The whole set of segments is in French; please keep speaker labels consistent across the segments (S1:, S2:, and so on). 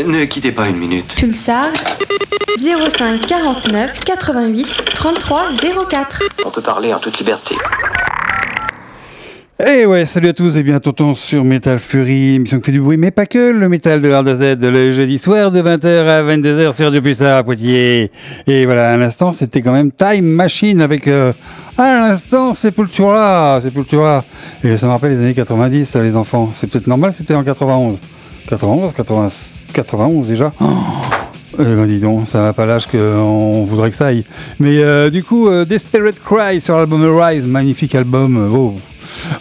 S1: Euh, ne quittez pas une minute.
S2: Pulsar 05 49 88 33 04.
S3: On peut parler en toute liberté.
S4: Eh ouais, salut à tous et bien tonton sur Metal Fury, émission qui fait du bruit, mais pas que, le métal de Z le jeudi soir de 20h à 22h sur du Pulsar à Poitiers. Et voilà, à l'instant, c'était quand même Time Machine avec, euh, à l'instant, Sepultura, Sepultura. Et ça me rappelle les années 90, les enfants. C'est peut-être normal, c'était en 91. 91, 91 déjà. Oh eh ben dis donc, ça n'a pas l'âge qu'on voudrait que ça aille. Mais euh, du coup, euh, Desperate Cry sur l'album Rise, magnifique album. Oh.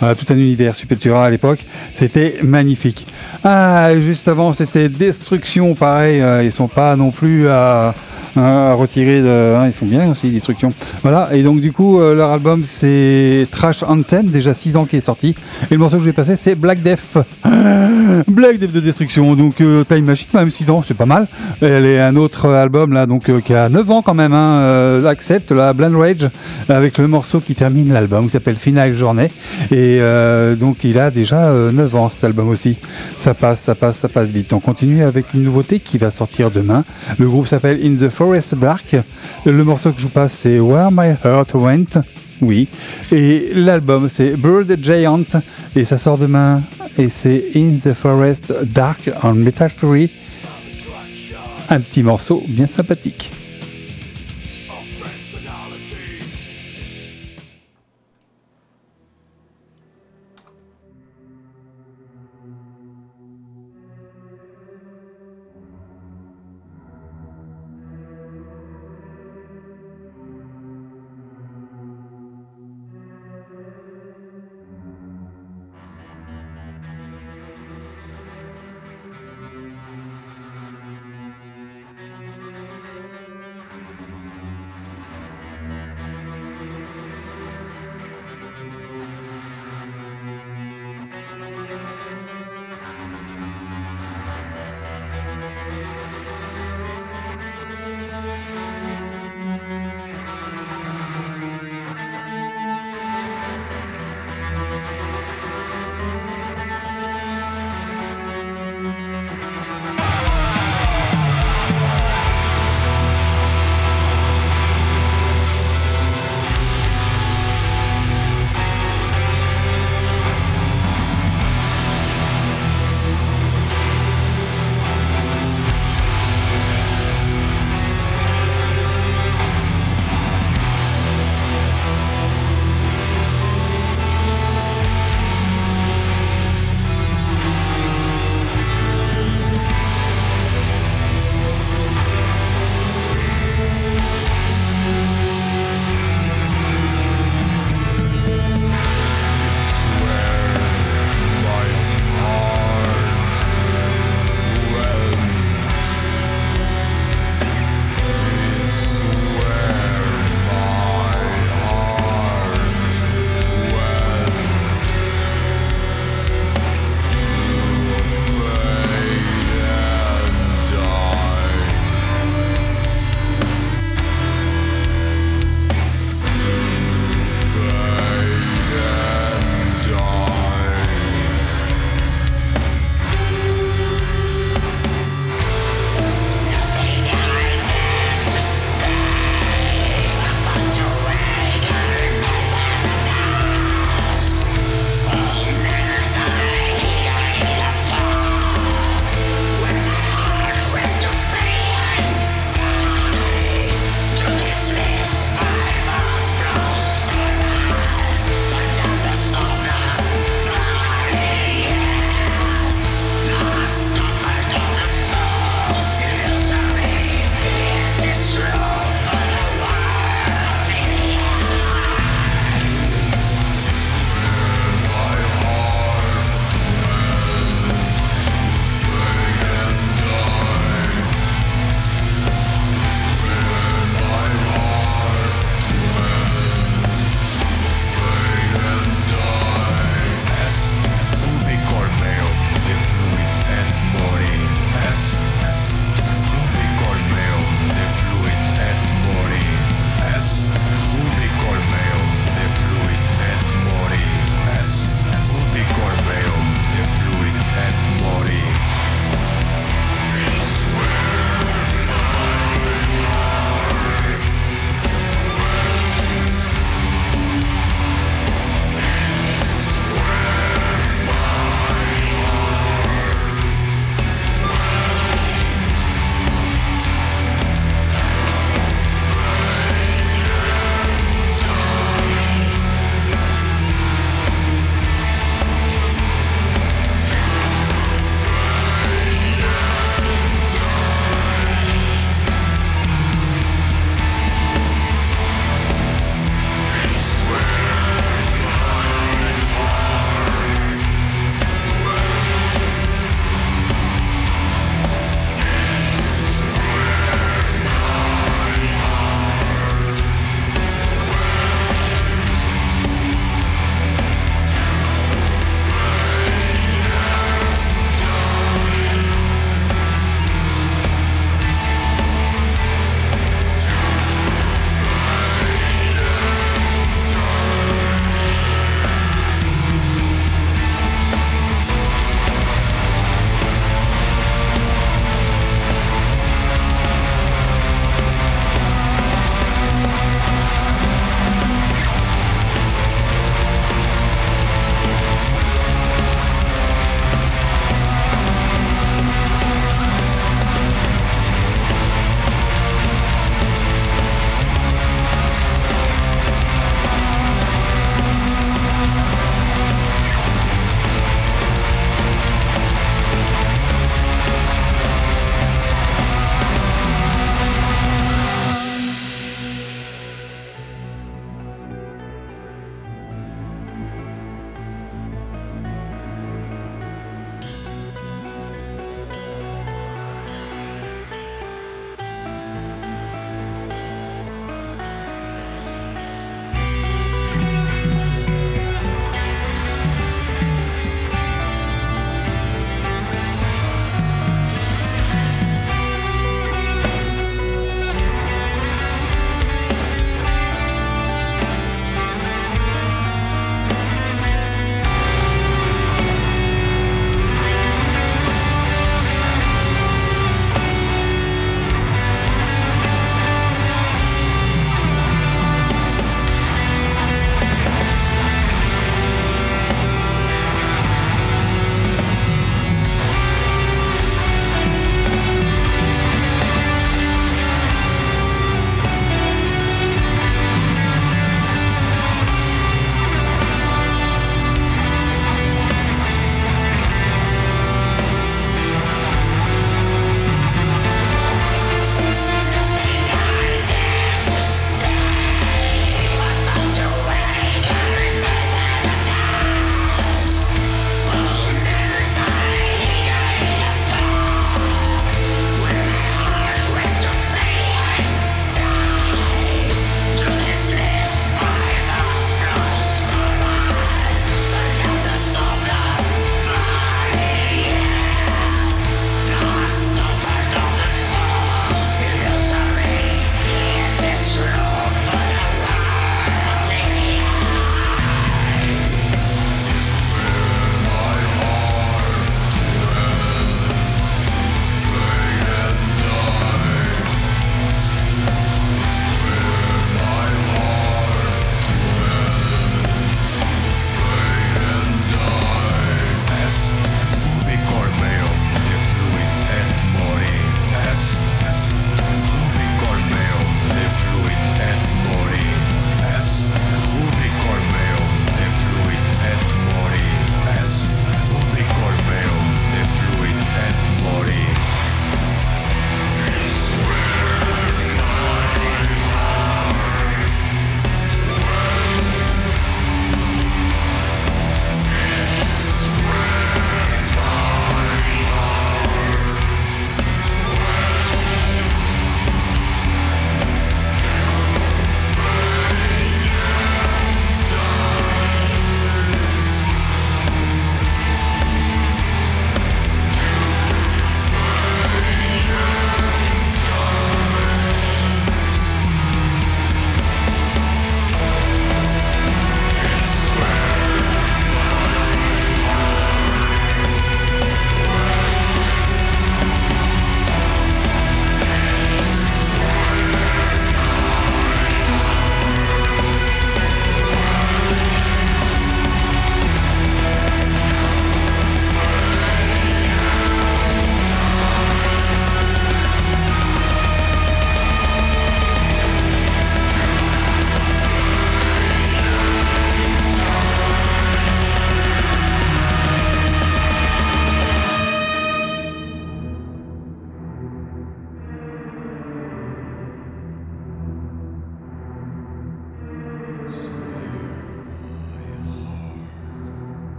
S4: tout un univers Sepultura à l'époque, c'était magnifique. Ah, juste avant, c'était Destruction, pareil, euh, ils sont pas non plus à à retirer de. Hein, ils sont bien aussi, Destruction. Voilà, et donc du coup, euh, leur album c'est Trash Anthem, déjà 6 ans qui est sorti. Et le morceau que je vais passer c'est Black Death. Black Death de Destruction, donc euh, Time Machine, même 6 ans, c'est pas mal. Est un autre album là, donc euh, qui a 9 ans quand même, hein, Accept, la Blind Rage, avec le morceau qui termine l'album, qui s'appelle Final Journée. Et donc il a déjà 9 ans cet album aussi. Ça passe, ça passe, ça passe vite. On continue avec une nouveauté qui va sortir demain. Le groupe s'appelle In the Forest Forest Dark. Le morceau que je vous passe, c'est Where My Heart Went. Oui. Et l'album, c'est Bird Giant. Et ça sort demain. Et c'est In the Forest Dark en Metal Fury. Un petit morceau bien sympathique.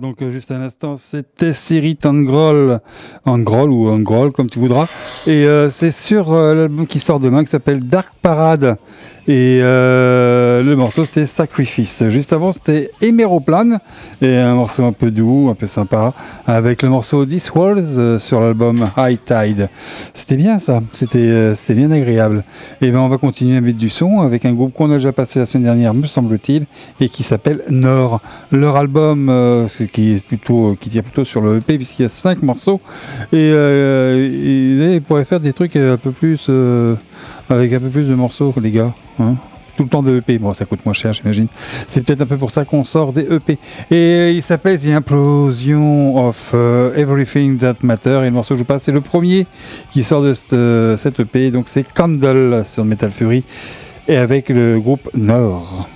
S4: Donc euh, juste un instant, c'était Sirit Angrol, Angrol ou Angrol, comme tu voudras. Et euh, c'est sur euh, l'album qui sort demain, qui s'appelle Dark Parade. Et euh, le morceau, c'était Sacrifice. Juste avant, c'était Héméroplane, et un morceau un peu doux, un peu sympa, avec le morceau This Walls euh, sur l'album High Tide. C'était bien ça, c'était euh, c'était bien agréable. Et ben on va continuer à mettre du son avec un groupe qu'on a déjà passé la semaine dernière, me semble-t-il, et qui s'appelle Nord. Leur album, qui est plutôt, qui tire plutôt sur le EP puisqu'il y a cinq morceaux, et euh, ils pourraient faire des trucs un peu plus, avec un peu plus de morceaux, les gars. hein. tout le temps de EP, bon ça coûte moins cher j'imagine. C'est peut-être un peu pour ça qu'on sort des EP. Et euh, il s'appelle The Implosion of euh, Everything That Matter. Et le morceau que je vous passe, c'est le premier qui sort de cette, euh, cette EP. Donc c'est Candle sur Metal Fury. Et avec le groupe Nord.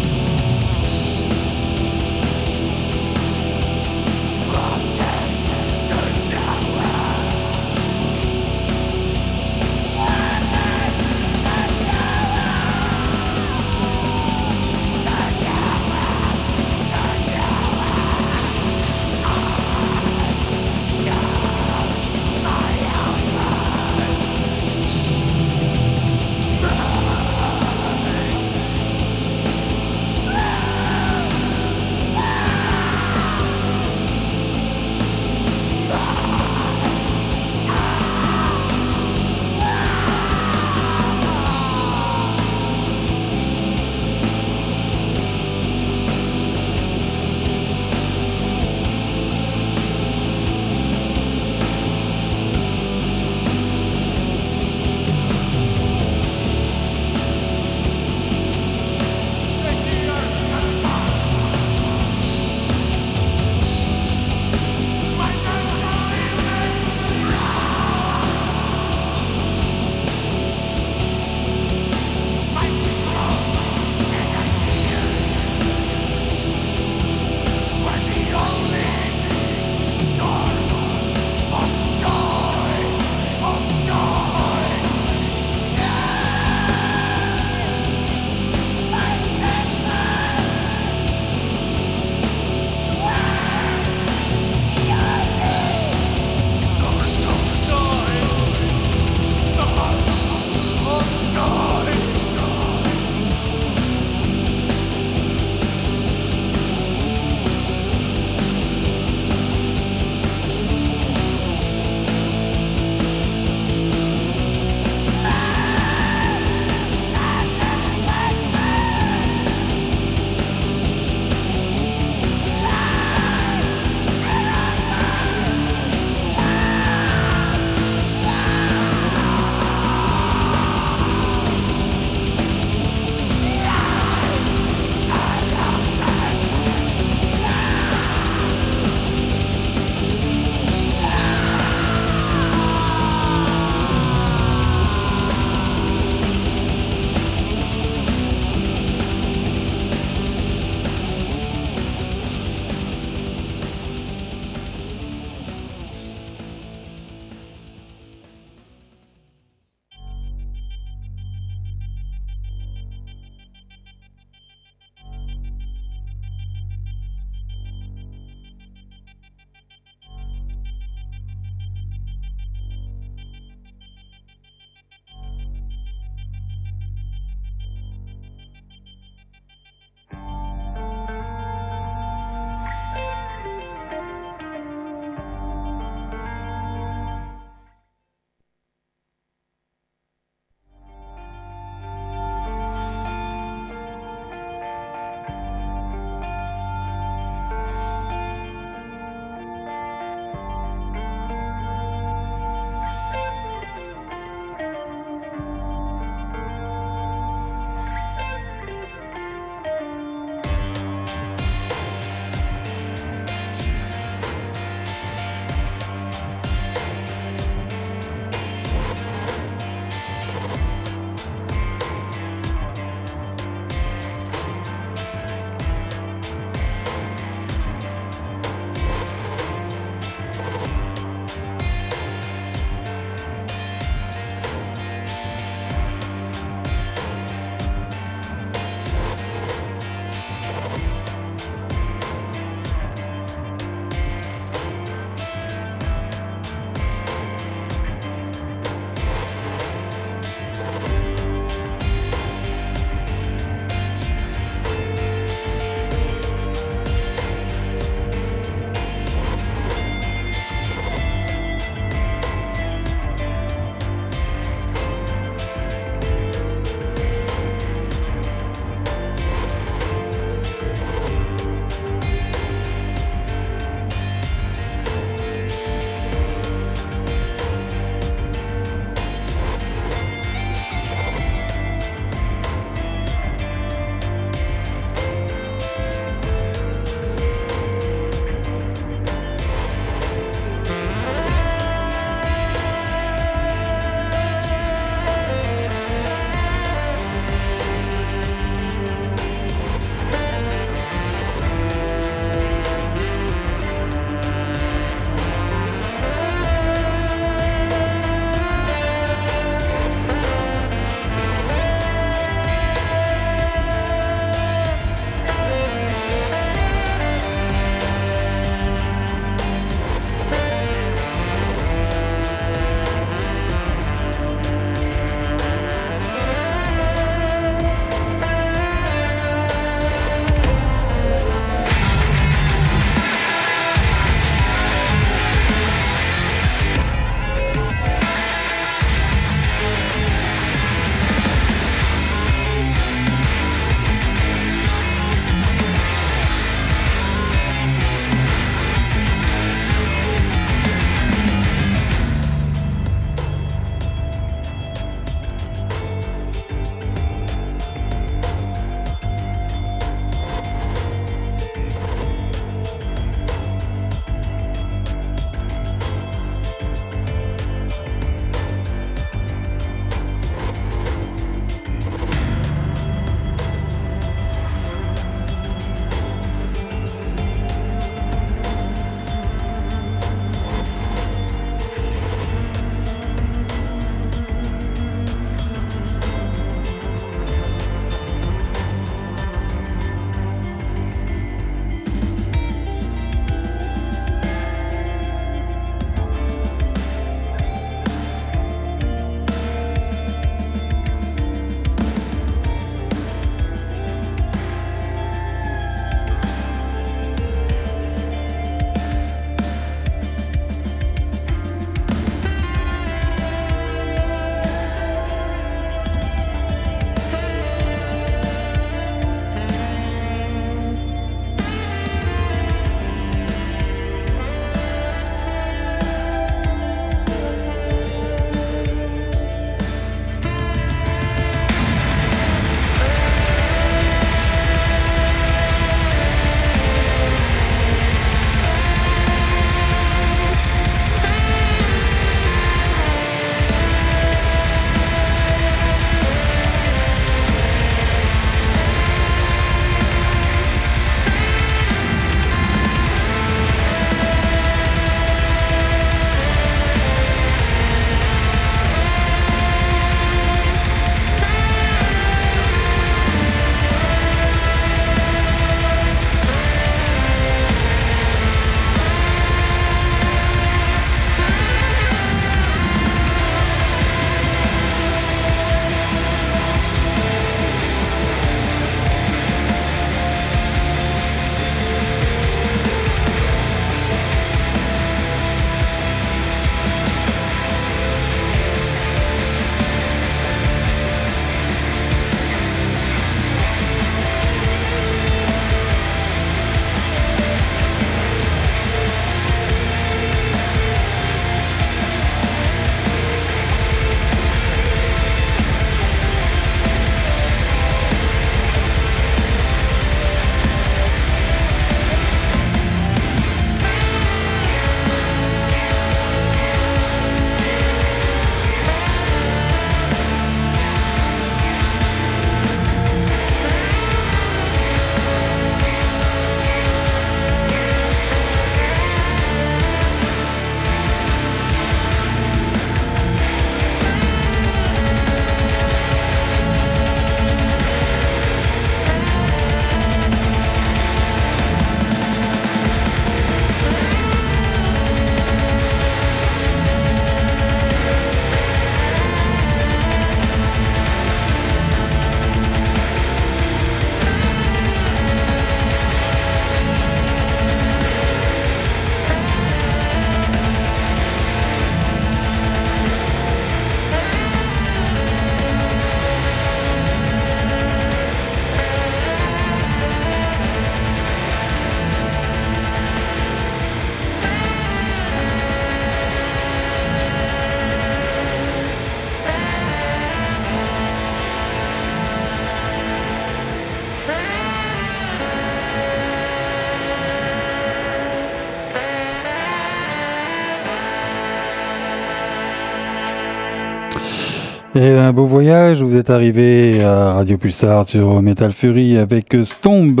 S4: Et un beau voyage, vous êtes arrivé à Radio Pulsar sur Metal Fury avec Stomb,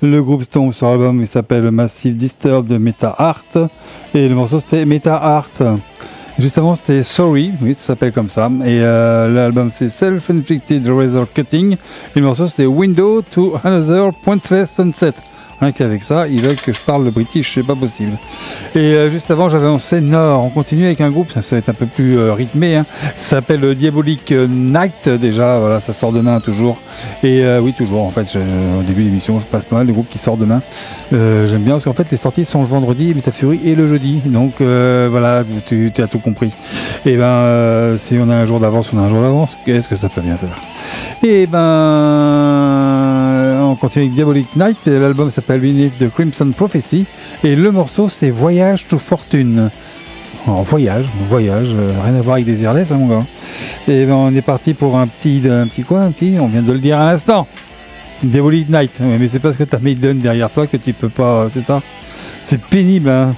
S4: le groupe Stomb sur l'album il s'appelle Massive Disturb de Meta Art et le morceau c'était Meta Art. Juste avant c'était Sorry, oui ça s'appelle comme ça et euh, l'album c'est Self-Inflicted Razor Cutting et le morceau c'était Window to Another Pointless Sunset. Rien qu'avec ça, ils veulent que je parle le british, c'est pas possible. Et euh, juste avant, j'avais annoncé Nord. On continue avec un groupe, ça, ça va être un peu plus euh, rythmé. Hein. Ça s'appelle euh, Diabolic Night, déjà. Voilà, ça sort demain toujours. Et oui, toujours. En fait, au début de l'émission, je passe pas mal de groupes qui sortent demain. J'aime bien parce qu'en fait, les sorties sont le vendredi, Metafury et le jeudi. Donc voilà, tu, tu as tout compris. Et ben, euh, si on a un jour d'avance, on a un jour d'avance. Qu'est-ce que ça peut bien faire? Et ben, on continue avec Diabolic Night. L'album s'appelle Beneath the Crimson Prophecy. Et le morceau, c'est Voyage to Fortune. En voyage, voyage, euh, rien à voir avec des Irless, hein, mon gars. Et ben, on est parti pour un petit, un petit quoi, un petit, on vient de le dire à l'instant. Diabolic Night. Mais c'est parce que t'as Maiden derrière toi que tu peux pas, c'est ça C'est pénible, hein.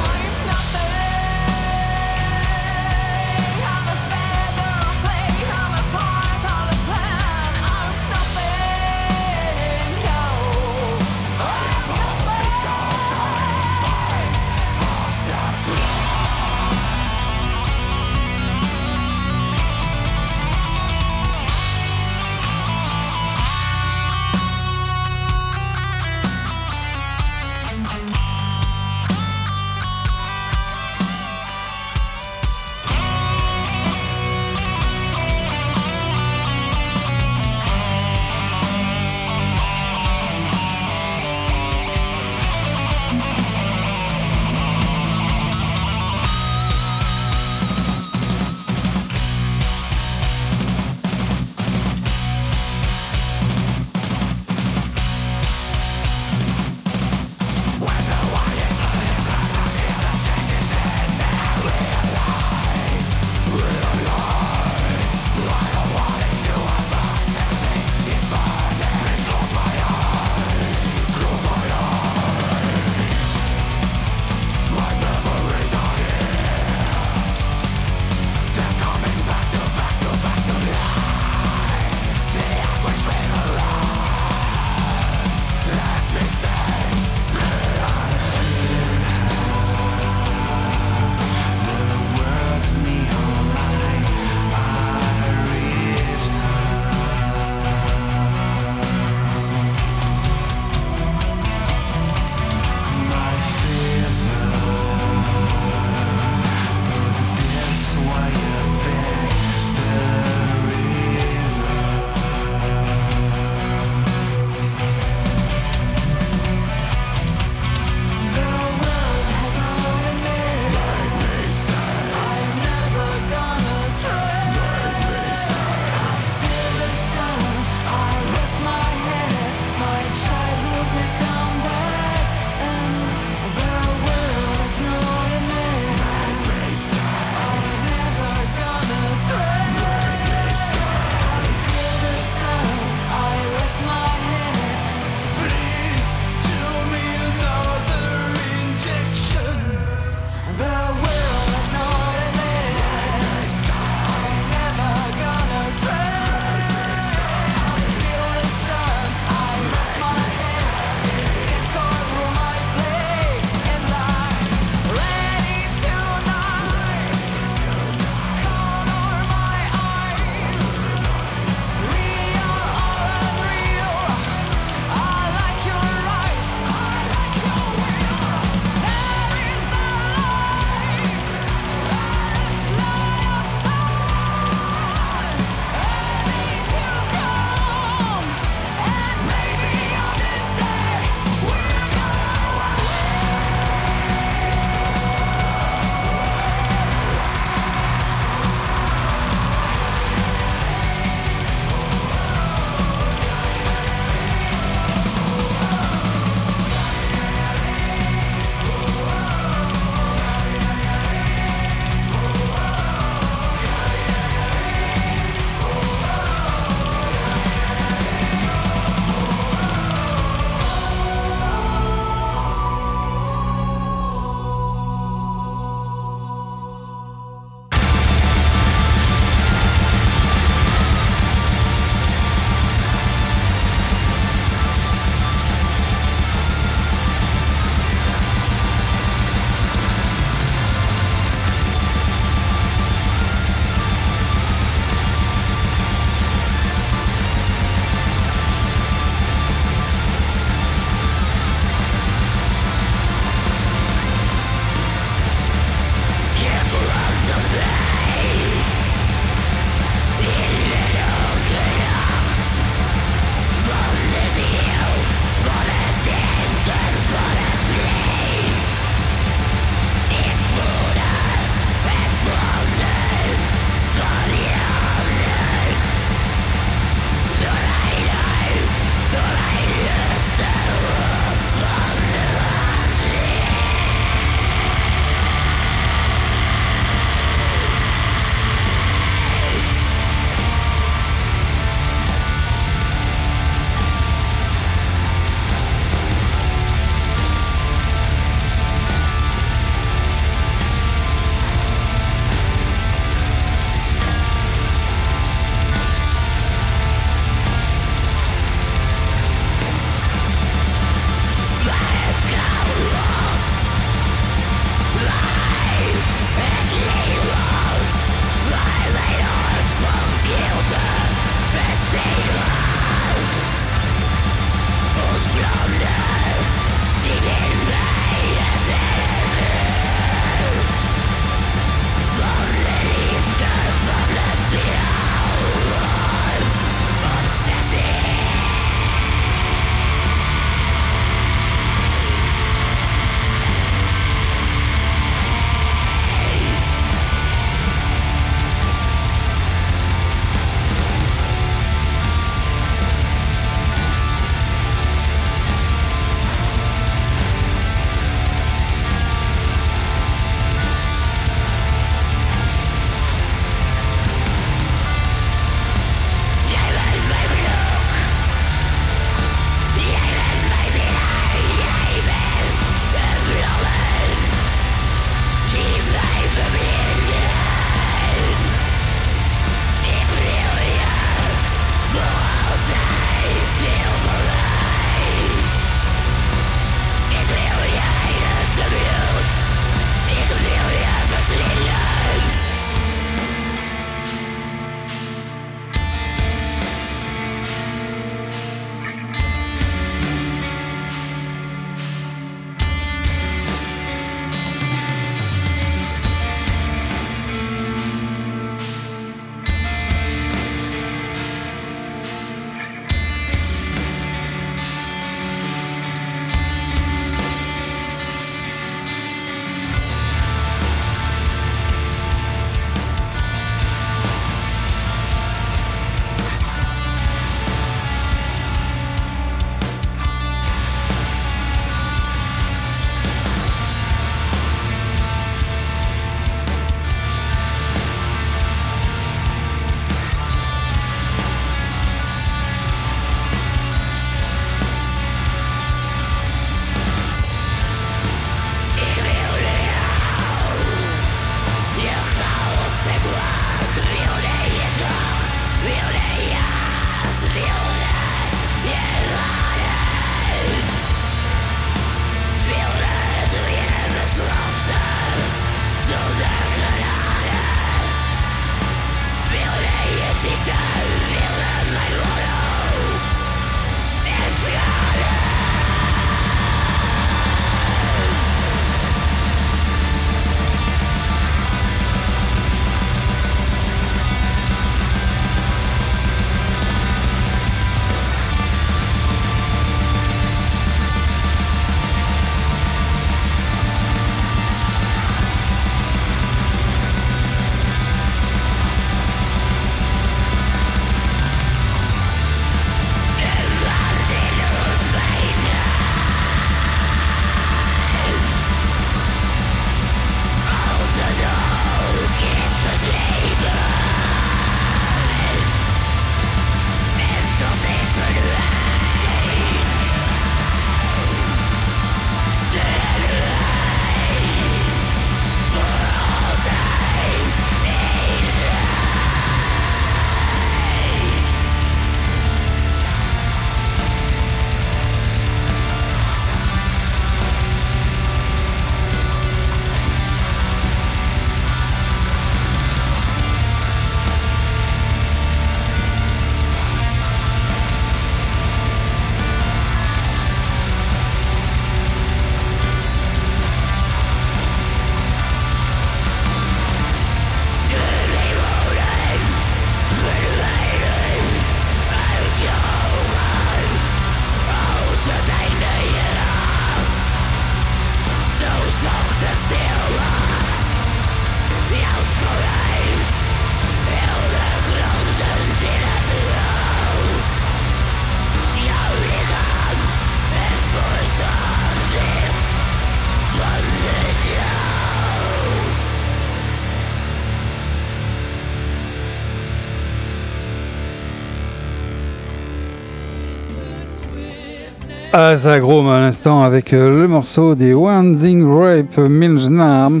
S4: Azagrom à l'instant avec euh, le morceau des Wanzing Rape Milnam.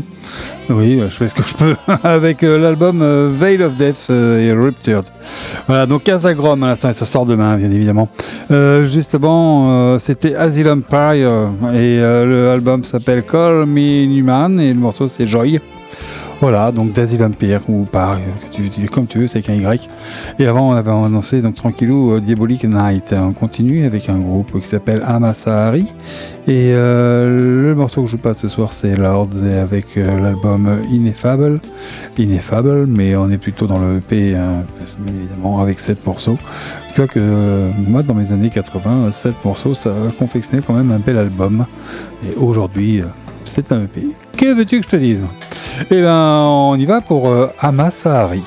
S4: Oui, je fais ce que je peux avec euh, l'album euh, Veil of Death et Ruptured. Voilà, donc Azagrom à l'instant et ça sort demain, bien évidemment. justement, c'était Asylum Empire et l'album s'appelle Call Me Newman et le morceau c'est Joy. Voilà, donc d'Asile Empire, ou par, comme tu veux, c'est avec un Y. Et avant, on avait annoncé donc tranquillou euh, Diabolic Night. On continue avec un groupe qui s'appelle Amasahari. Et euh, le morceau que je passe ce soir, c'est Lord avec euh, l'album Ineffable. Ineffable, mais on est plutôt dans le EP, hein, évidemment, avec 7 morceaux. que moi, dans mes années 80, 7 morceaux, ça a confectionné quand même un bel album. Et aujourd'hui, c'est un EP. Que veux-tu que je te dise? Eh ben, on y va pour euh, Amasahari.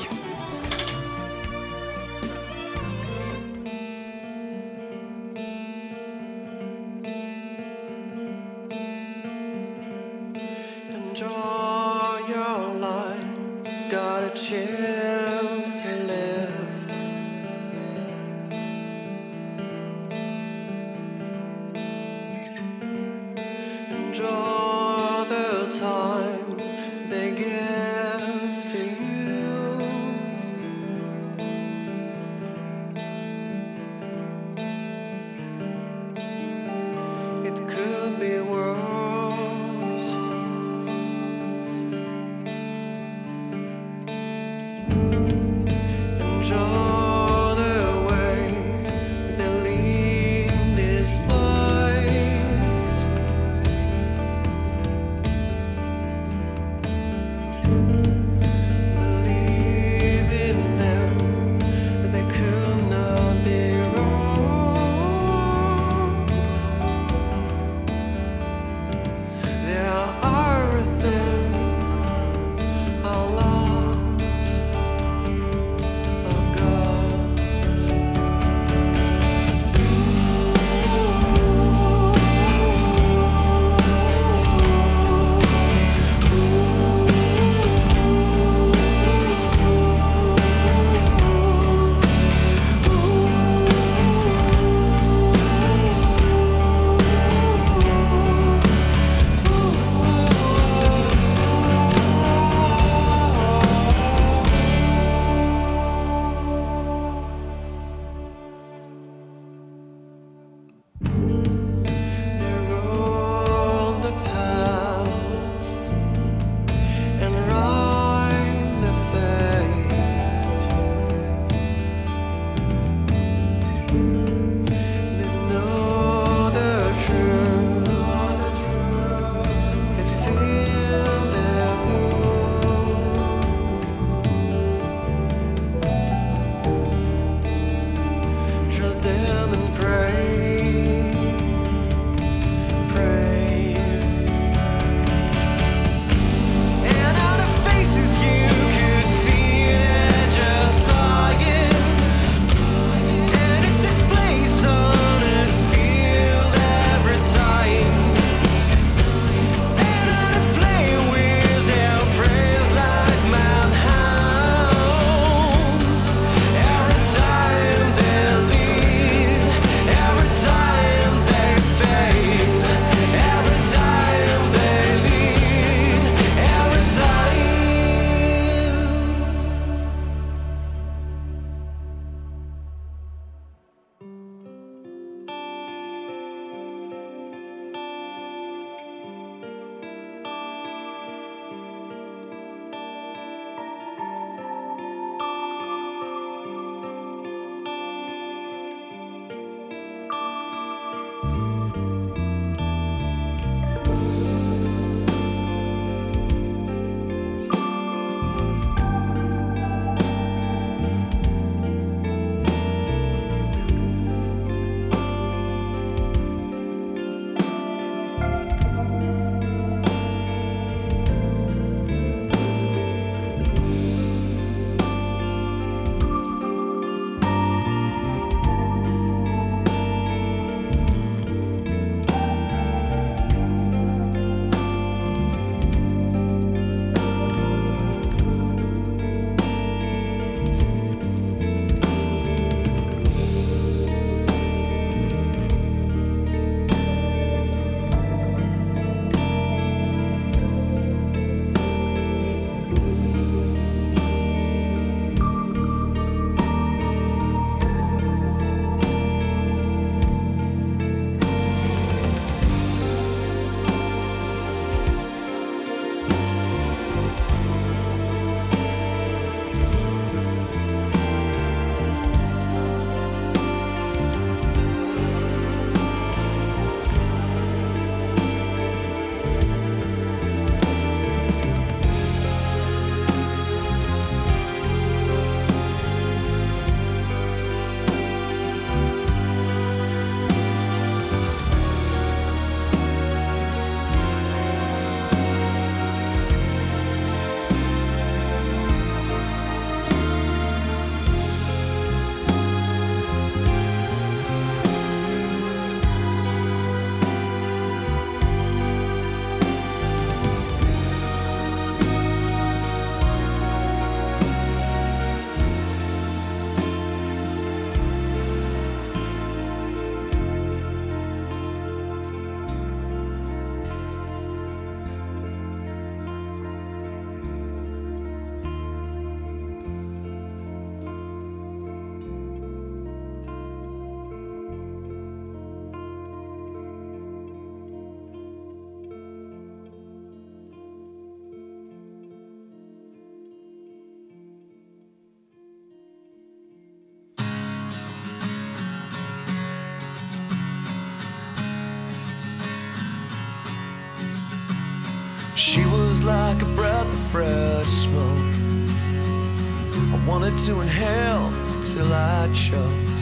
S5: to inhale till I choked.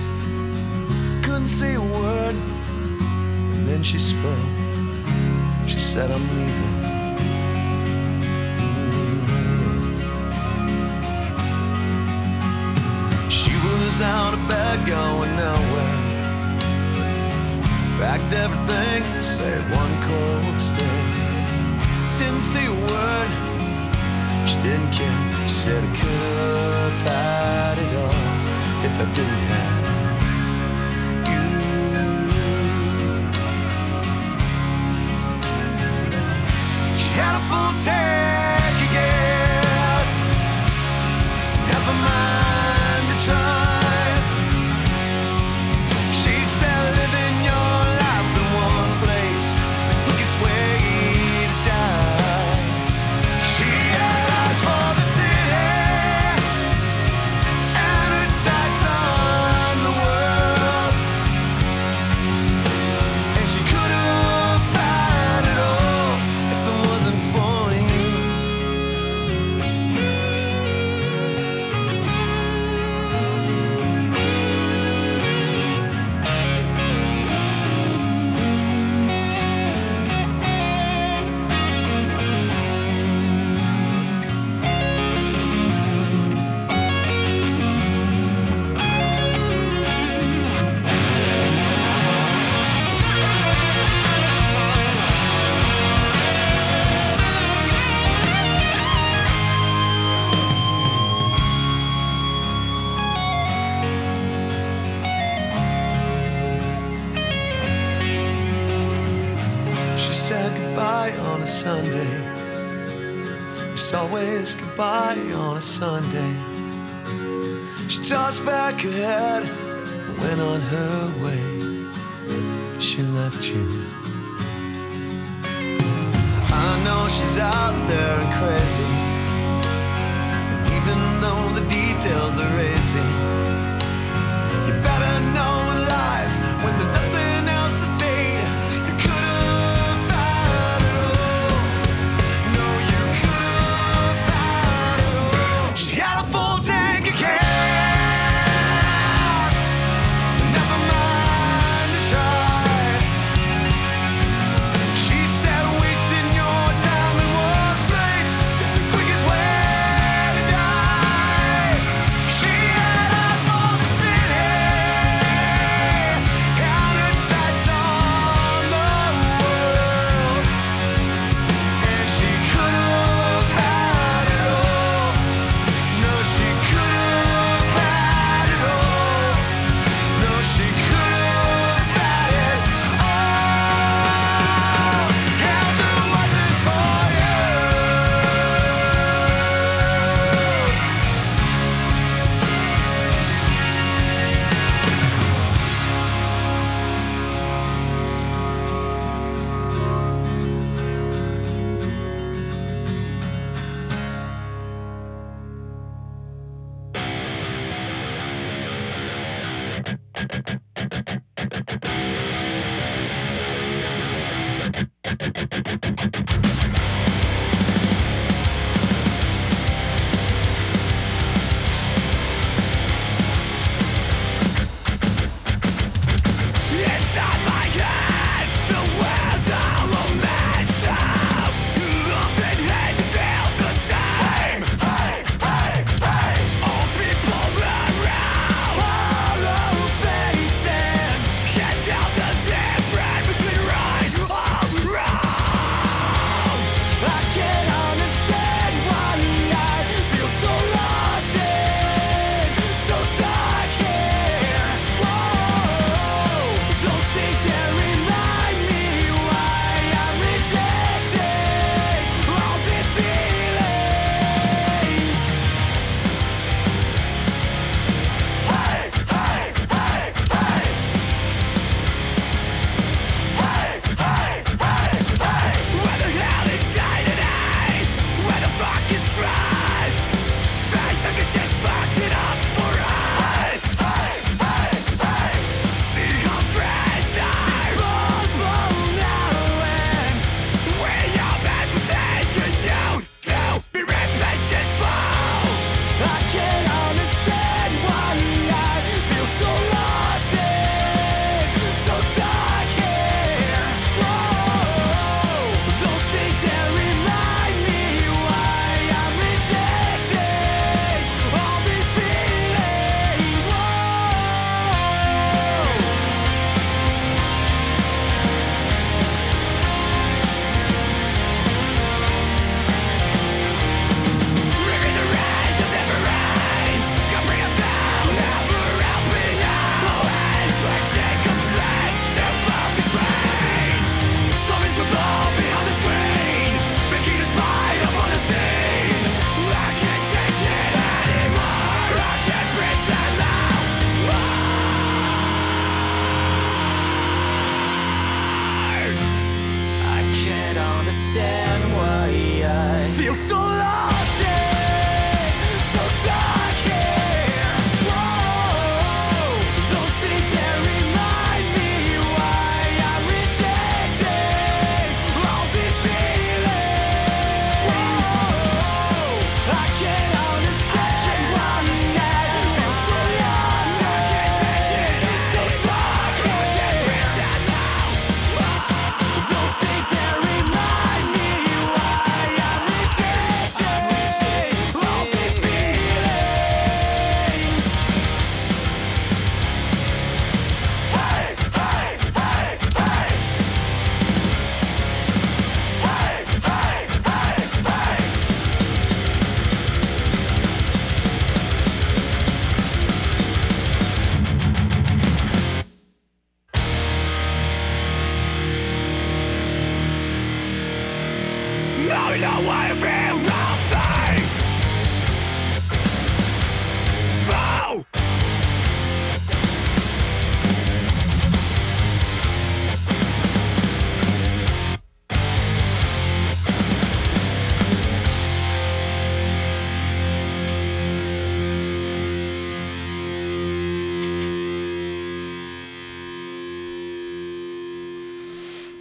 S5: Couldn't say a word, and then she spoke. She said, I'm leaving. Mm-hmm. She was out of bed, going nowhere. Packed everything, save one cold stare. Didn't say a word, she didn't care. She said, I could I didn't have you. She had a full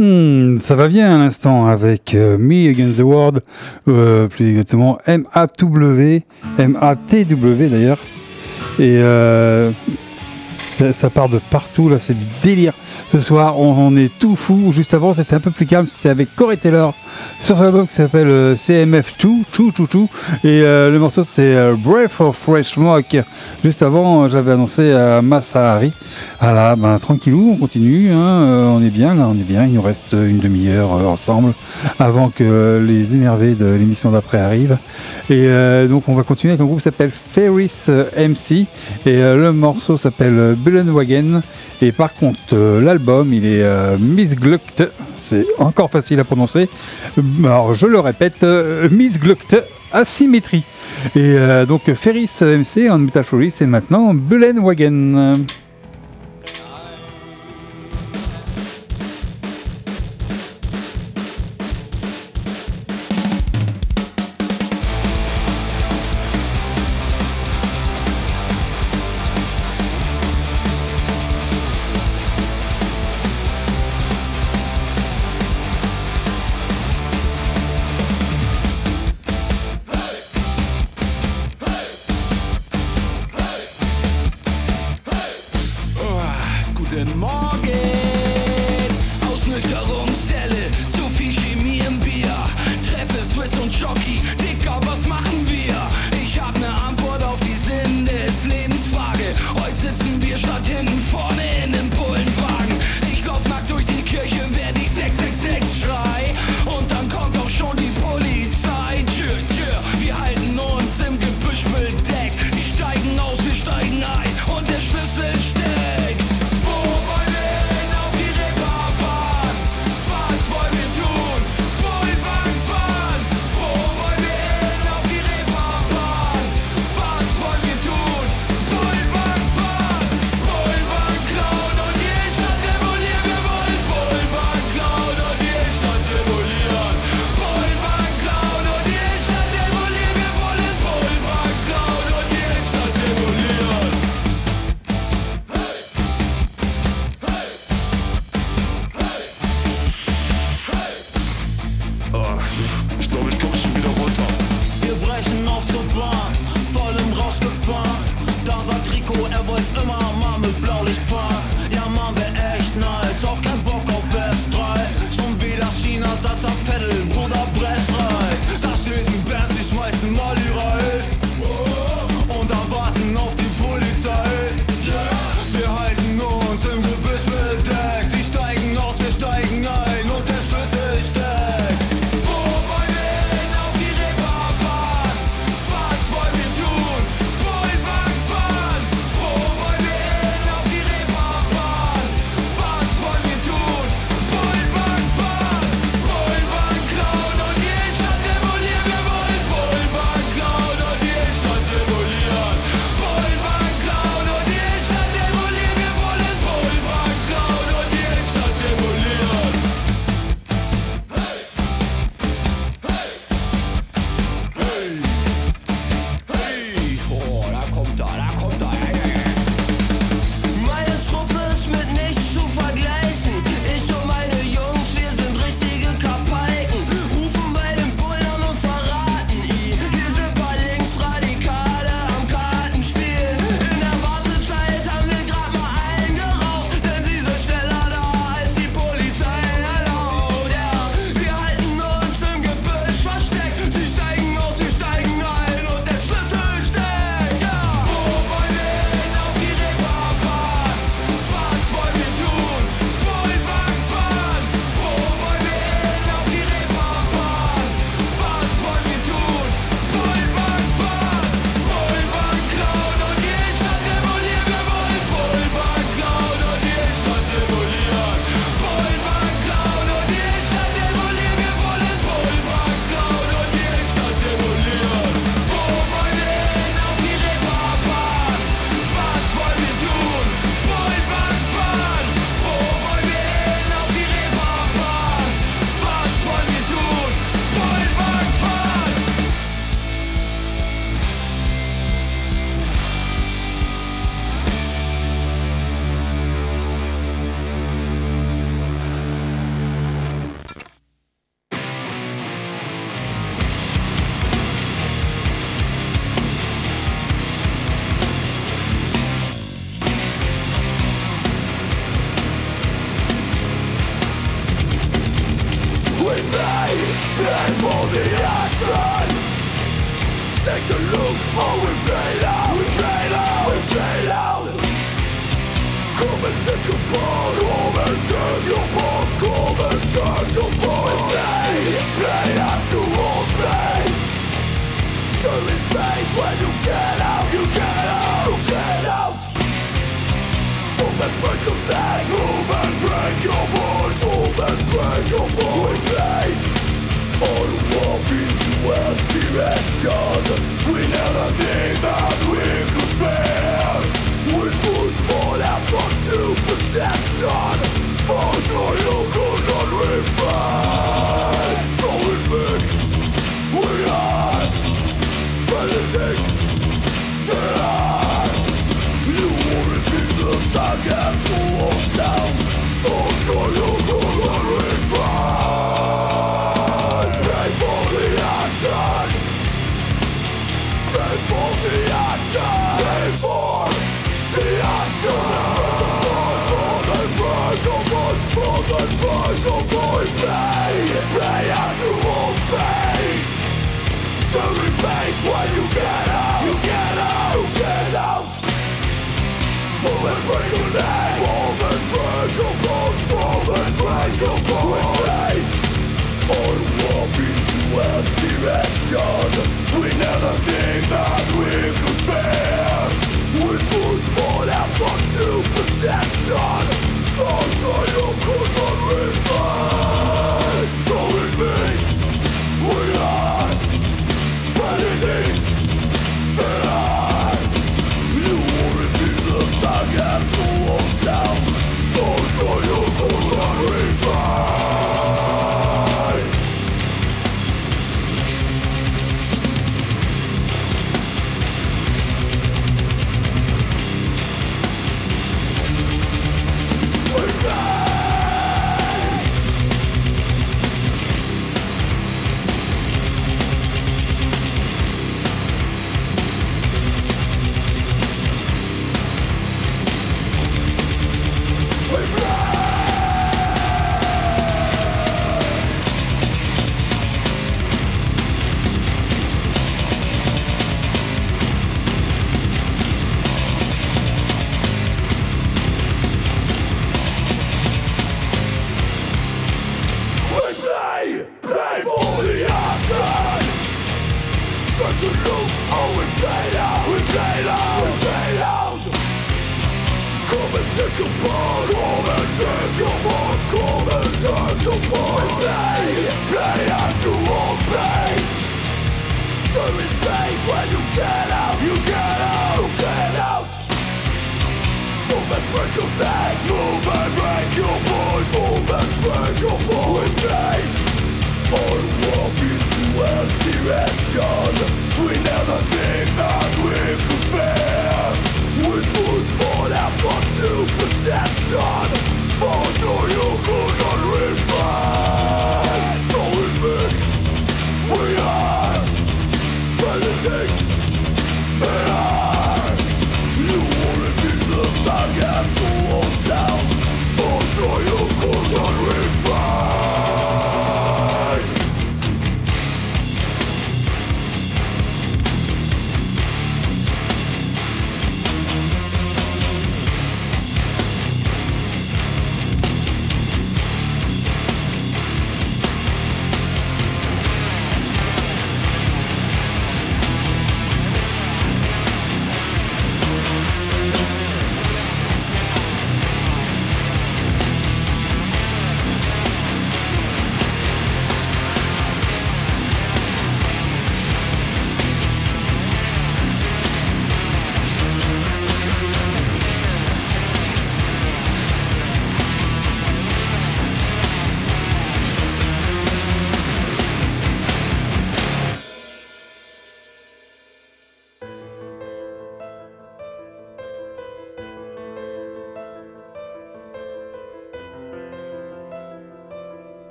S4: Hmm, ça va bien à l'instant avec euh, Me Against the World, euh, plus exactement M-A-W, M-A-T-W d'ailleurs. Et euh, ça, part de partout, là c'est du délire. Ce soir on, est tout fou. Juste avant c'était un peu plus calme, c'était avec Corey Taylor sur son album qui s'appelle euh, CMF2, Chou Chou Chou. Et euh, le morceau c'était euh, Breath of Fresh Smoke. Juste avant j'avais annoncé à Masahari. Voilà, ben tranquillou, on continue, hein, on est bien là, on est bien. Il nous reste une demi-heure ensemble avant que les énervés de l'émission d'après arrivent. Et donc on va continuer avec un groupe qui s'appelle Ferris MC et le morceau s'appelle Bullenwagen. Et par contre euh, l'album il est euh, Missgluckt, c'est encore facile à prononcer. Alors je le répète, euh, Missgluckt asymétrie. Et euh, donc Ferris MC en Metal Fury c'est maintenant Bullenwagen.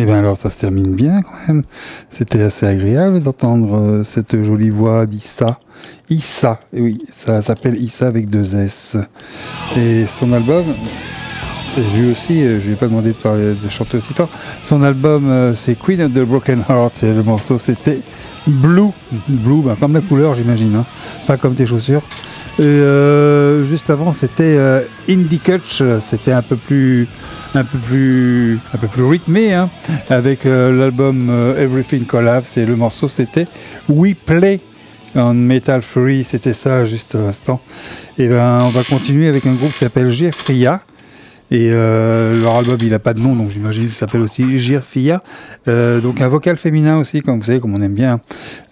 S4: Et bien alors ça se termine bien quand même. C'était assez agréable d'entendre euh, cette jolie voix d'Issa. Issa, et oui, ça s'appelle Issa avec deux S. Et son album, lui aussi, euh, je lui ai pas demandé de, parler, de chanter aussi fort. Son album euh, c'est Queen of the Broken Heart et le morceau c'était Blue. Blue, ben, comme la couleur j'imagine, hein. pas comme tes chaussures. Et juste avant c'était Indie Kutch, c'était un peu plus un peu plus un peu plus rythmé hein, avec euh, l'album euh, Everything Collapse et le morceau c'était We Play en Metal Fury, c'était ça juste à l'instant. Et ben on va continuer avec un groupe qui s'appelle Jeffria. Et euh, leur album, il n'a pas de nom, donc j'imagine qu'il s'appelle aussi Girfia. Euh, donc un vocal féminin aussi, comme vous savez, comme on aime bien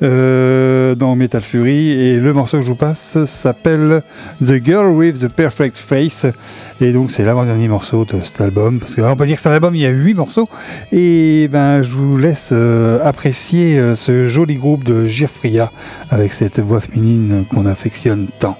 S4: euh, dans Metal Fury. Et le morceau que je vous passe s'appelle The Girl with the Perfect Face. Et donc c'est l'avant-dernier morceau de cet album. Parce que on peut dire que c'est un album, il y a huit morceaux. Et ben je vous laisse apprécier ce joli groupe de Girfria avec cette voix féminine qu'on affectionne tant.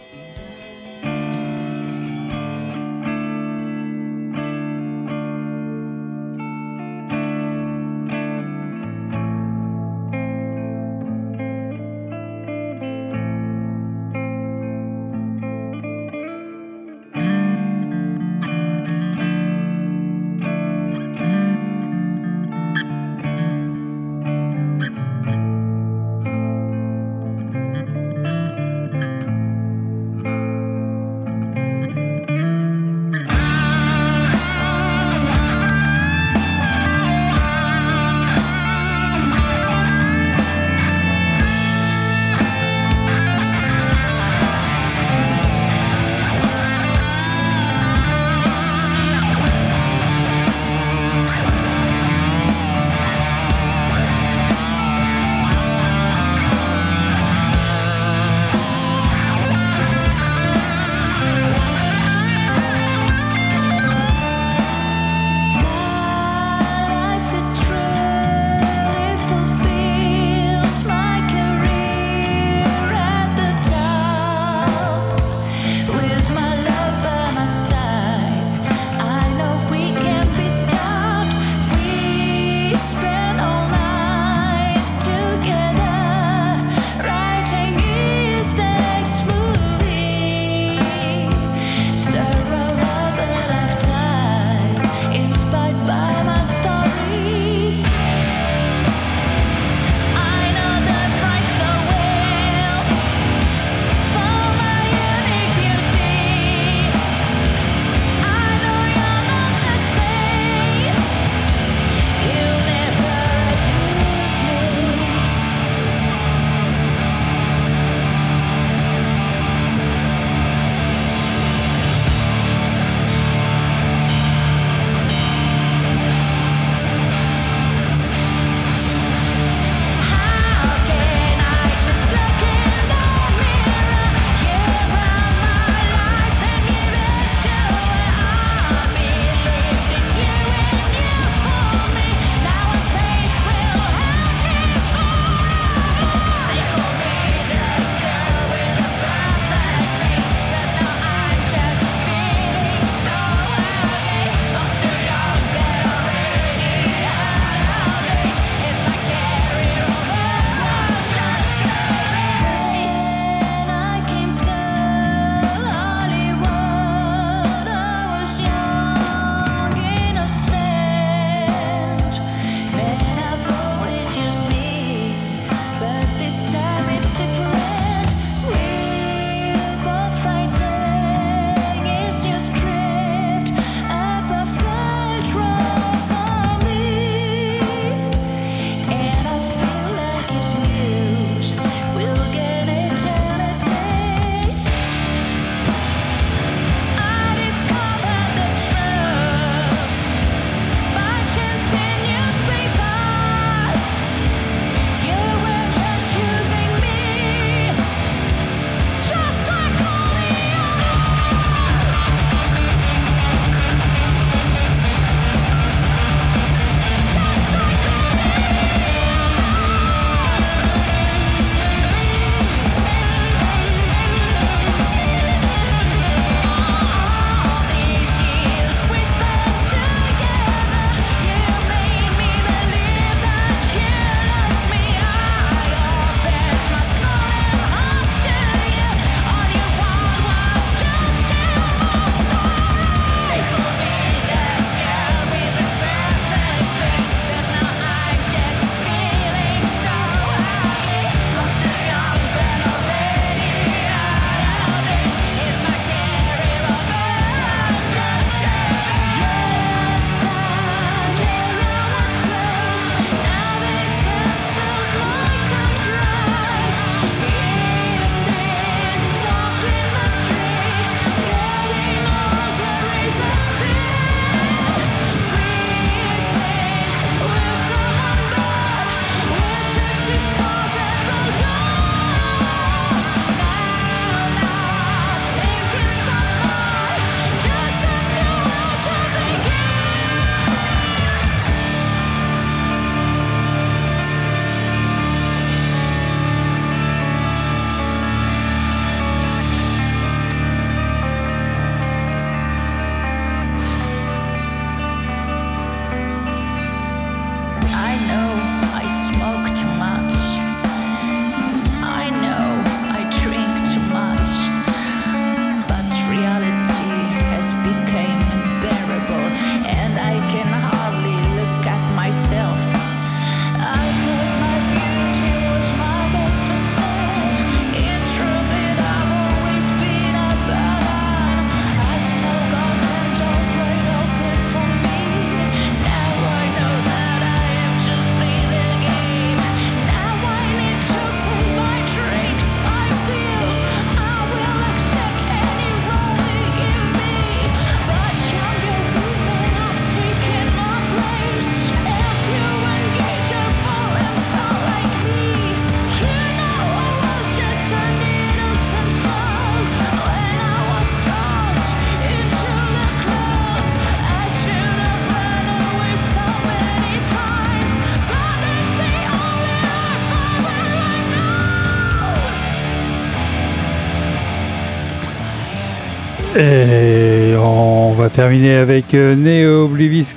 S4: Terminer avec euh, Neo Oblivis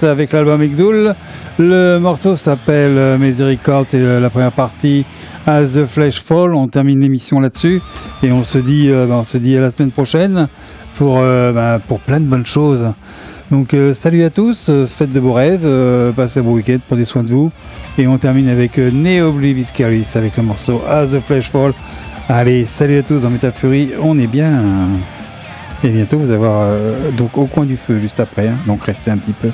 S4: avec l'album Exul. Le morceau s'appelle euh, Miséricorde, c'est euh, la première partie As the Flesh Fall. On termine l'émission là-dessus et on se dit, ben, on se dit à la semaine prochaine pour, ben, pour plein de bonnes choses. Donc salut à tous, faites de beaux rêves, passez un bon week-end, prenez soin de vous. Et on termine avec Neo Oblivis avec le morceau As the Flesh Fall. Allez, salut à tous dans Metal Fury, on est bien. Et bientôt vous avoir euh, donc au coin du feu juste après, hein. donc restez un petit peu.